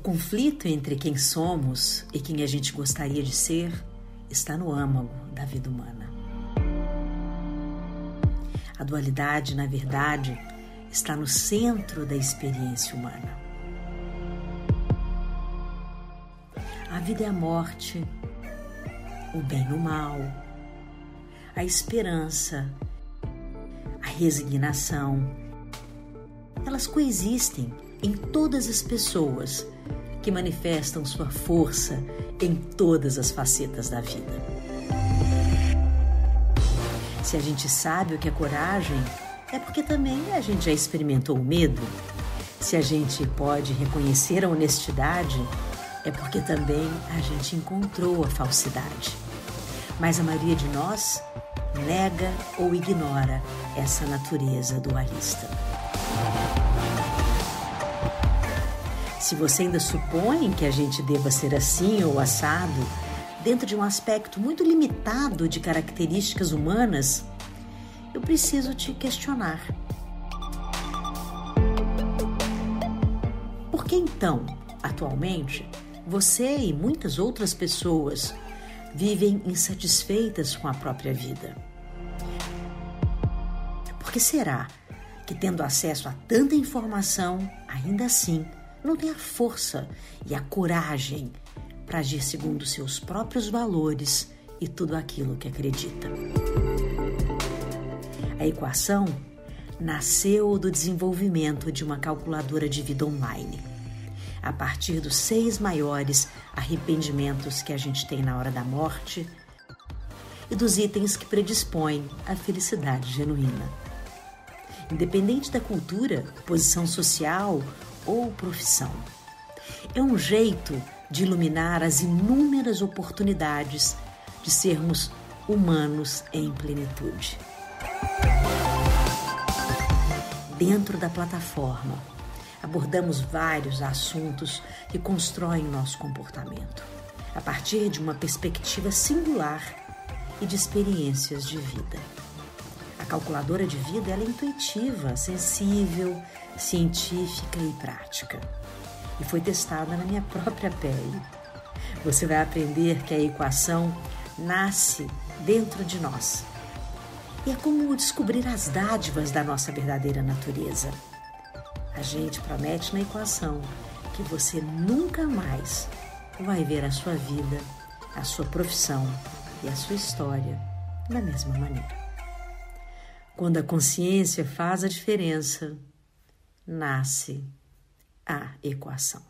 conflito entre quem somos e quem a gente gostaria de ser está no âmago da vida humana. A dualidade, na verdade, está no centro da experiência humana. A vida é a morte, o bem no mal, a esperança, a resignação. Elas coexistem em todas as pessoas que manifestam sua força em todas as facetas da vida. Se a gente sabe o que é coragem, é porque também a gente já experimentou o medo. Se a gente pode reconhecer a honestidade, é porque também a gente encontrou a falsidade. Mas a maioria de nós nega ou ignora essa natureza dualista. Se você ainda supõe que a gente deva ser assim ou assado, dentro de um aspecto muito limitado de características humanas, eu preciso te questionar. Por que então, atualmente, você e muitas outras pessoas vivem insatisfeitas com a própria vida? Por que será que, tendo acesso a tanta informação, ainda assim não tem a força e a coragem para agir segundo seus próprios valores e tudo aquilo que acredita. A equação nasceu do desenvolvimento de uma calculadora de vida online. A partir dos seis maiores arrependimentos que a gente tem na hora da morte e dos itens que predispõem à felicidade genuína. Independente da cultura, posição social ou profissão. É um jeito de iluminar as inúmeras oportunidades de sermos humanos em plenitude. Dentro da plataforma, abordamos vários assuntos que constroem nosso comportamento, a partir de uma perspectiva singular e de experiências de vida. Calculadora de vida é intuitiva, sensível, científica e prática. E foi testada na minha própria pele. Você vai aprender que a equação nasce dentro de nós. E é como descobrir as dádivas da nossa verdadeira natureza. A gente promete na equação que você nunca mais vai ver a sua vida, a sua profissão e a sua história da mesma maneira. Quando a consciência faz a diferença, nasce a equação.